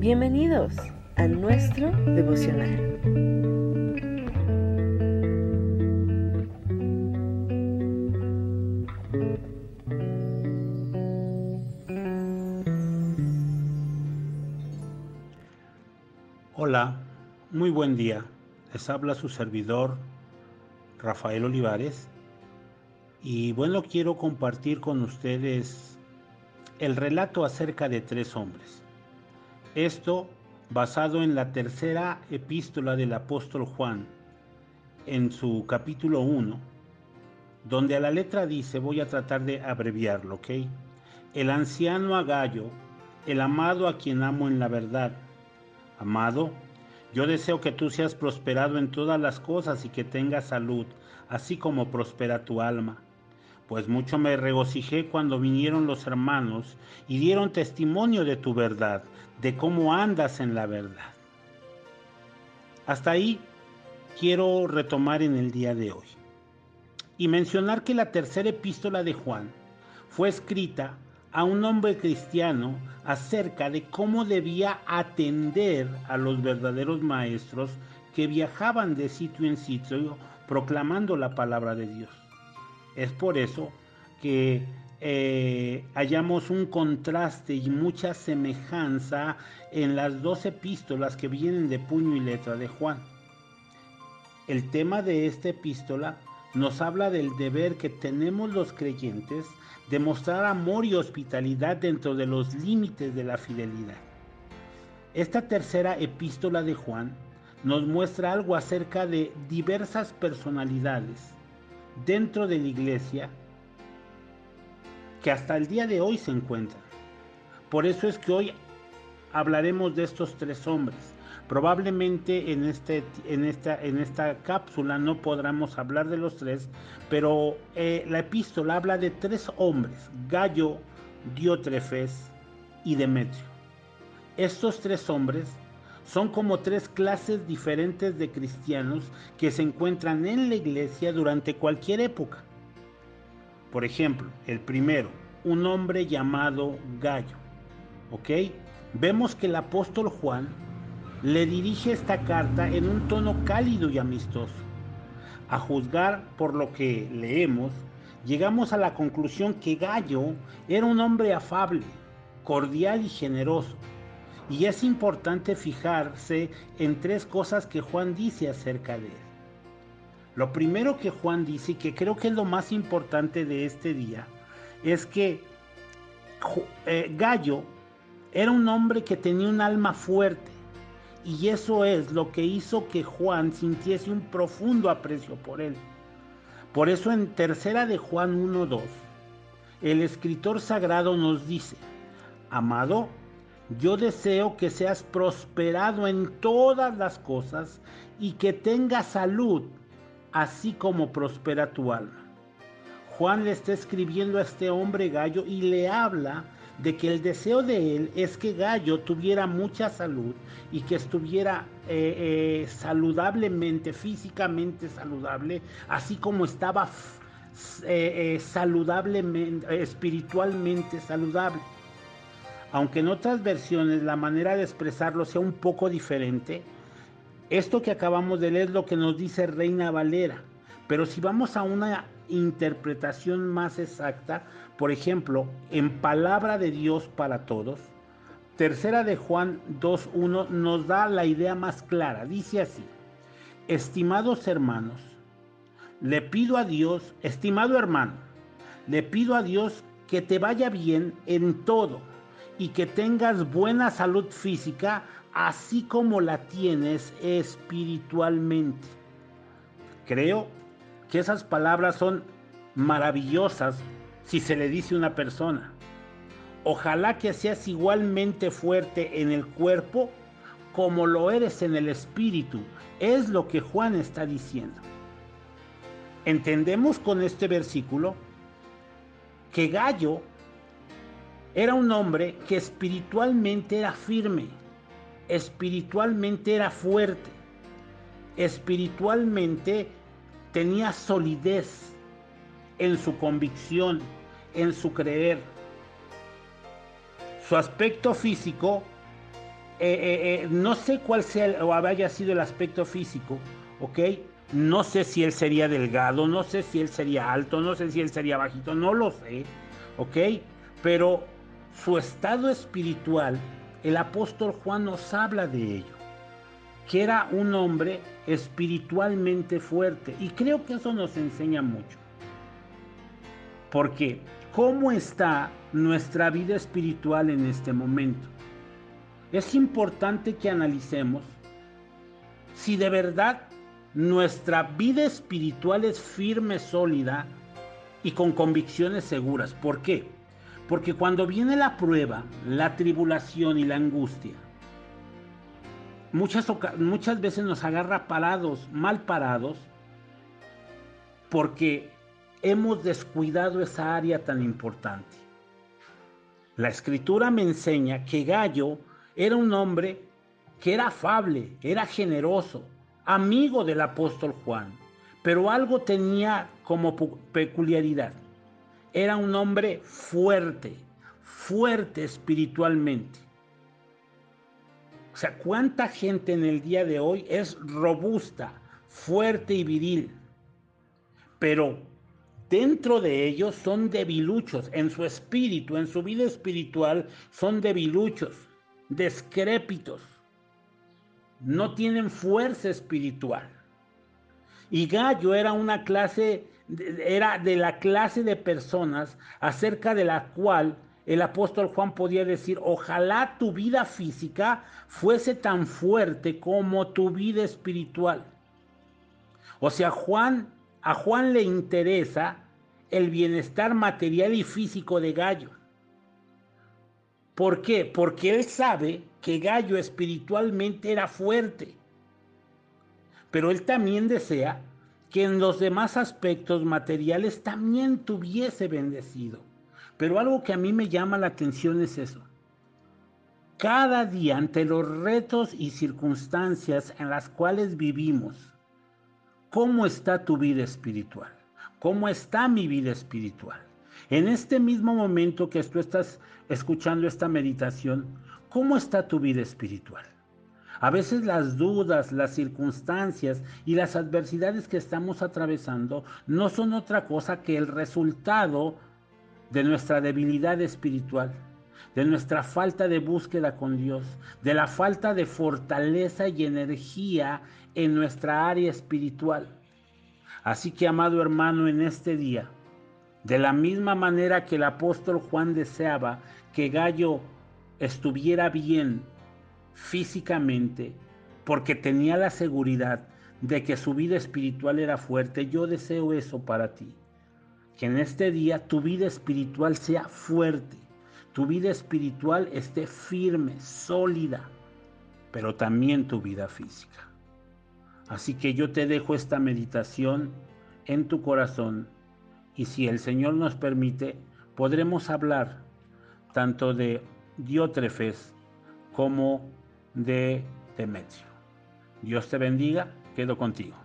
Bienvenidos a nuestro devocional. Hola, muy buen día. Les habla su servidor Rafael Olivares y bueno, quiero compartir con ustedes el relato acerca de tres hombres. Esto basado en la tercera epístola del apóstol Juan, en su capítulo 1, donde a la letra dice, voy a tratar de abreviarlo, ¿ok? El anciano Agallo, el amado a quien amo en la verdad. Amado, yo deseo que tú seas prosperado en todas las cosas y que tengas salud, así como prospera tu alma pues mucho me regocijé cuando vinieron los hermanos y dieron testimonio de tu verdad, de cómo andas en la verdad. Hasta ahí quiero retomar en el día de hoy y mencionar que la tercera epístola de Juan fue escrita a un hombre cristiano acerca de cómo debía atender a los verdaderos maestros que viajaban de sitio en sitio proclamando la palabra de Dios. Es por eso que eh, hallamos un contraste y mucha semejanza en las dos epístolas que vienen de puño y letra de Juan. El tema de esta epístola nos habla del deber que tenemos los creyentes de mostrar amor y hospitalidad dentro de los límites de la fidelidad. Esta tercera epístola de Juan nos muestra algo acerca de diversas personalidades dentro de la iglesia que hasta el día de hoy se encuentran. Por eso es que hoy hablaremos de estos tres hombres. Probablemente en, este, en, esta, en esta cápsula no podremos hablar de los tres, pero eh, la epístola habla de tres hombres, Gallo, Diótrefes y Demetrio. Estos tres hombres son como tres clases diferentes de cristianos que se encuentran en la iglesia durante cualquier época. Por ejemplo, el primero, un hombre llamado Gallo. Vemos que el apóstol Juan le dirige esta carta en un tono cálido y amistoso. A juzgar por lo que leemos, llegamos a la conclusión que Gallo era un hombre afable, cordial y generoso y es importante fijarse en tres cosas que Juan dice acerca de él. Lo primero que Juan dice, y que creo que es lo más importante de este día, es que eh, Gallo era un hombre que tenía un alma fuerte. Y eso es lo que hizo que Juan sintiese un profundo aprecio por él. Por eso en tercera de Juan 1.2, el escritor sagrado nos dice, amado, yo deseo que seas prosperado en todas las cosas y que tengas salud, así como prospera tu alma. Juan le está escribiendo a este hombre Gallo y le habla de que el deseo de él es que Gallo tuviera mucha salud y que estuviera eh, eh, saludablemente, físicamente saludable, así como estaba eh, saludablemente, espiritualmente saludable aunque en otras versiones la manera de expresarlo sea un poco diferente, esto que acabamos de leer es lo que nos dice Reina Valera. Pero si vamos a una interpretación más exacta, por ejemplo, en palabra de Dios para todos, tercera de Juan 2.1 nos da la idea más clara. Dice así, estimados hermanos, le pido a Dios, estimado hermano, le pido a Dios que te vaya bien en todo y que tengas buena salud física, así como la tienes espiritualmente. Creo que esas palabras son maravillosas si se le dice a una persona. Ojalá que seas igualmente fuerte en el cuerpo como lo eres en el espíritu. Es lo que Juan está diciendo. Entendemos con este versículo que Gallo era un hombre que espiritualmente era firme, espiritualmente era fuerte, espiritualmente tenía solidez en su convicción, en su creer. Su aspecto físico eh, no sé cuál sea o haya sido el aspecto físico, ¿ok? No sé si él sería delgado, no sé si él sería alto, no sé si él sería bajito, no lo sé, ¿ok? Pero su estado espiritual, el apóstol Juan nos habla de ello, que era un hombre espiritualmente fuerte. Y creo que eso nos enseña mucho. Porque, ¿cómo está nuestra vida espiritual en este momento? Es importante que analicemos si de verdad nuestra vida espiritual es firme, sólida y con convicciones seguras. ¿Por qué? Porque cuando viene la prueba, la tribulación y la angustia, muchas, muchas veces nos agarra parados, mal parados, porque hemos descuidado esa área tan importante. La escritura me enseña que Gallo era un hombre que era afable, era generoso, amigo del apóstol Juan, pero algo tenía como peculiaridad. Era un hombre fuerte, fuerte espiritualmente. O sea, ¿cuánta gente en el día de hoy es robusta, fuerte y viril? Pero dentro de ellos son debiluchos, en su espíritu, en su vida espiritual, son debiluchos, descrépitos no tienen fuerza espiritual. Y Gallo era una clase, era de la clase de personas acerca de la cual el apóstol Juan podía decir, ojalá tu vida física fuese tan fuerte como tu vida espiritual. O sea, Juan, a Juan le interesa el bienestar material y físico de Gallo. ¿Por qué? Porque él sabe que Gallo espiritualmente era fuerte. Pero él también desea que en los demás aspectos materiales también tuviese bendecido. Pero algo que a mí me llama la atención es eso. Cada día ante los retos y circunstancias en las cuales vivimos, ¿cómo está tu vida espiritual? ¿Cómo está mi vida espiritual? En este mismo momento que tú estás escuchando esta meditación, ¿Cómo está tu vida espiritual? A veces las dudas, las circunstancias y las adversidades que estamos atravesando no son otra cosa que el resultado de nuestra debilidad espiritual, de nuestra falta de búsqueda con Dios, de la falta de fortaleza y energía en nuestra área espiritual. Así que, amado hermano, en este día, de la misma manera que el apóstol Juan deseaba que Gallo estuviera bien físicamente, porque tenía la seguridad de que su vida espiritual era fuerte, yo deseo eso para ti. Que en este día tu vida espiritual sea fuerte, tu vida espiritual esté firme, sólida, pero también tu vida física. Así que yo te dejo esta meditación en tu corazón y si el Señor nos permite, podremos hablar tanto de Diótrefes como de Demetrio. Dios te bendiga, quedo contigo.